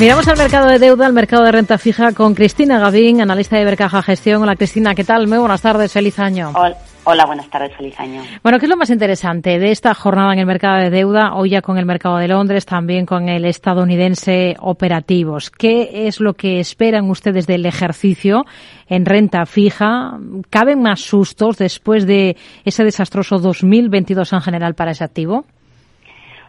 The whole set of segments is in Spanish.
Miramos al mercado de deuda, al mercado de renta fija con Cristina Gavín, analista de Bercaja Gestión. Hola Cristina, ¿qué tal? Muy buenas tardes, feliz año. Hola. buenas tardes, feliz año. Bueno, ¿qué es lo más interesante de esta jornada en el mercado de deuda? Hoy ya con el mercado de Londres, también con el estadounidense operativos. ¿Qué es lo que esperan ustedes del ejercicio en renta fija? ¿Caben más sustos después de ese desastroso 2022 en general para ese activo?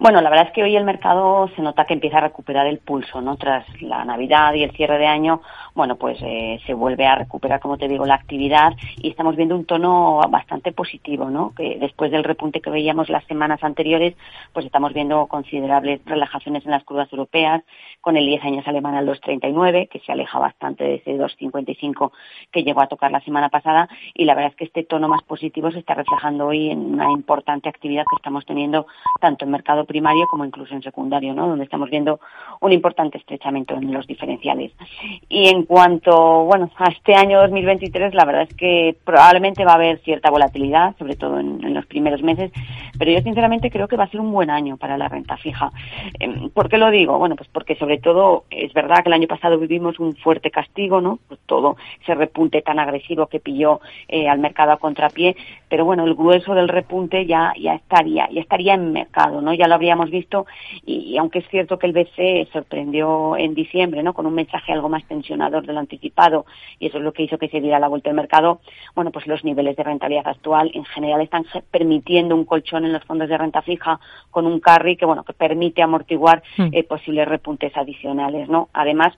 Bueno, la verdad es que hoy el mercado se nota que empieza a recuperar el pulso, ¿no? Tras la Navidad y el cierre de año, bueno, pues eh, se vuelve a recuperar, como te digo, la actividad y estamos viendo un tono bastante positivo, ¿no? Que después del repunte que veíamos las semanas anteriores, pues estamos viendo considerables relajaciones en las curvas europeas, con el 10 años alemán al 2,39, que se aleja bastante de ese 2,55 que llegó a tocar la semana pasada y la verdad es que este tono más positivo se está reflejando hoy en una importante actividad que estamos teniendo tanto en mercado primario como incluso en secundario, ¿no? Donde estamos viendo un importante estrechamiento en los diferenciales. Y en cuanto, bueno, a este año 2023, la verdad es que probablemente va a haber cierta volatilidad, sobre todo en, los primeros meses, pero yo sinceramente creo que va a ser un buen año para la renta fija. Em, ¿Por qué lo digo? Bueno, pues porque sobre todo es verdad que el año pasado vivimos un fuerte castigo, ¿no? Pues todo ese repunte tan agresivo que pilló eh, al mercado a contrapié, pero bueno, el grueso del repunte ya ya estaría, ya estaría en mercado, ¿no? Ya habríamos visto y, aunque es cierto que el BCE sorprendió en diciembre, ¿no? Con un mensaje algo más tensionador de lo anticipado y eso es lo que hizo que se diera la vuelta al mercado, bueno, pues los niveles de rentabilidad actual en general están permitiendo un colchón en los fondos de renta fija con un carry que, bueno, que permite amortiguar mm. eh, posibles repuntes adicionales, ¿no? Además,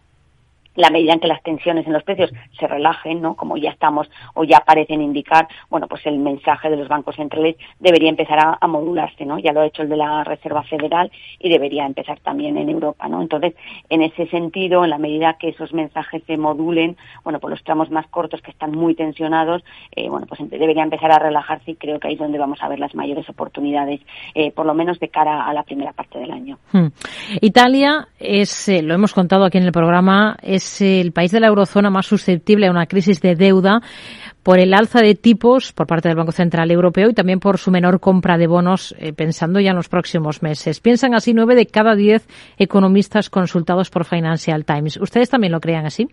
la medida en que las tensiones en los precios se relajen, ¿no? Como ya estamos o ya parecen indicar, bueno, pues el mensaje de los bancos centrales debería empezar a, modularse, ¿no? Ya lo ha hecho el de la Reserva Federal y debería empezar también en Europa, ¿no? Entonces, en ese sentido, en la medida que esos mensajes se modulen, bueno, pues los tramos más cortos que están muy tensionados, eh, bueno, pues debería empezar a relajarse y creo que ahí es donde vamos a ver las mayores oportunidades, eh, por lo menos de cara a la primera parte del año. Hmm. Italia es, eh, lo hemos contado aquí en el programa, es es el país de la eurozona más susceptible a una crisis de deuda por el alza de tipos por parte del Banco Central Europeo y también por su menor compra de bonos, eh, pensando ya en los próximos meses. Piensan así nueve de cada diez economistas consultados por Financial Times. ¿Ustedes también lo crean así?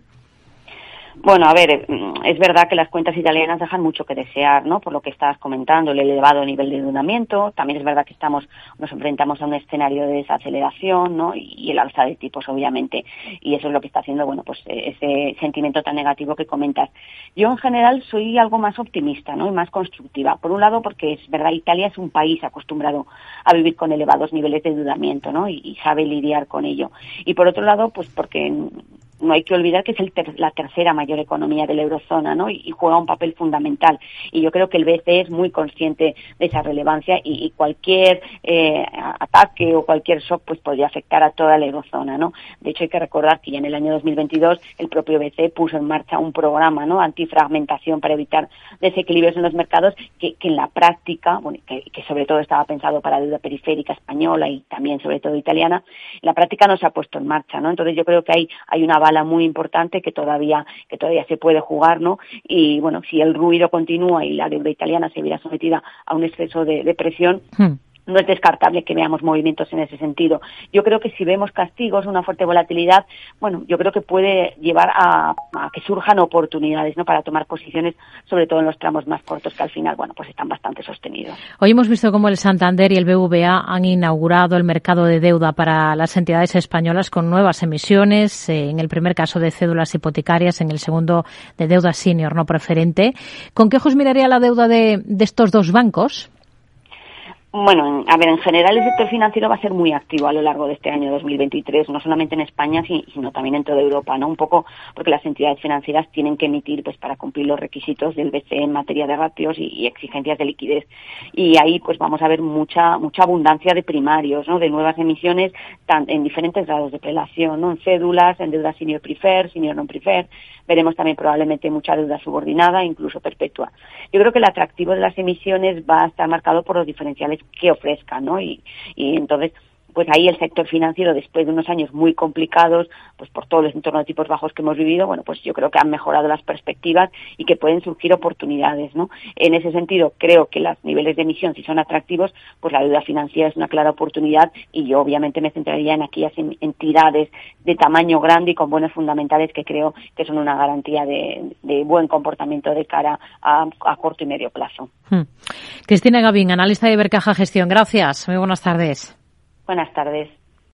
Bueno, a ver, es verdad que las cuentas italianas dejan mucho que desear, ¿no? Por lo que estabas comentando, el elevado nivel de endeudamiento. También es verdad que estamos, nos enfrentamos a un escenario de desaceleración, ¿no? Y el alza de tipos, obviamente. Y eso es lo que está haciendo, bueno, pues ese sentimiento tan negativo que comentas. Yo, en general, soy algo más optimista, ¿no? Y más constructiva. Por un lado, porque es verdad, Italia es un país acostumbrado a vivir con elevados niveles de endeudamiento, ¿no? Y, y sabe lidiar con ello. Y por otro lado, pues porque no hay que olvidar que es la tercera mayor economía de la eurozona, ¿no? Y, juega un papel fundamental. Y yo creo que el BCE es muy consciente de esa relevancia y, cualquier eh, ataque o cualquier shock pues podría afectar a toda la eurozona, ¿no? De hecho hay que recordar que ya en el año 2022 el propio BCE puso en marcha un programa, ¿no? Antifragmentación para evitar desequilibrios en los mercados que, en la práctica, bueno, que, que, sobre todo estaba pensado para deuda periférica española y también sobre todo italiana, en la práctica no se ha puesto en marcha, ¿no? Entonces yo creo que hay, hay una muy importante que todavía, que todavía se puede jugar, ¿no? Y bueno, si el ruido continúa y la deuda italiana se viera sometida a un exceso de, presión, hmm no es descartable que veamos movimientos en ese sentido. Yo creo que si vemos castigos, una fuerte volatilidad, bueno, yo creo que puede llevar a, que surjan oportunidades, ¿no? Para tomar posiciones, sobre todo en los tramos más cortos, que al final, bueno, pues están bastante sostenidos. Hoy hemos visto cómo el Santander y el BVA han inaugurado el mercado de deuda para las entidades españolas con nuevas emisiones, eh, en el primer caso de cédulas hipotecarias, en el segundo de deuda senior no preferente. ¿Con qué ojos miraría la deuda de estos dos bancos? Bueno, a ver, en general el sector financiero va a ser muy activo a lo largo de este año 2023, no solamente en España, sino también en toda Europa, ¿no? Un poco porque las entidades financieras tienen que emitir, pues, para cumplir los requisitos del BCE en materia de ratios y, exigencias de liquidez. Y ahí, pues, vamos a ver mucha, mucha abundancia de primarios, ¿no? De nuevas emisiones en diferentes grados de prelación, ¿no? En cédulas, en deuda senior prefer, senior non prefer. Veremos también probablemente mucha deuda subordinada, incluso perpetua. Yo creo que el atractivo de las emisiones va a estar marcado por los diferenciales que ofrezcan, ¿no? Y, y entonces pues ahí el sector financiero, después de unos años muy complicados, pues por todos los entornos de tipos bajos que hemos vivido, bueno, pues yo creo que han mejorado las perspectivas y que pueden surgir oportunidades, ¿no? En ese sentido, creo que los niveles de emisión, si son atractivos, pues la deuda financiera es una clara oportunidad y yo obviamente me centraría en aquellas entidades de tamaño grande y con buenos fundamentales que creo que son una garantía de, buen comportamiento de cara a, corto y medio plazo. Hmm. Cristina Gavín, analista de Bercaja Gestión. Gracias. Muy buenas tardes. Buenas tardes.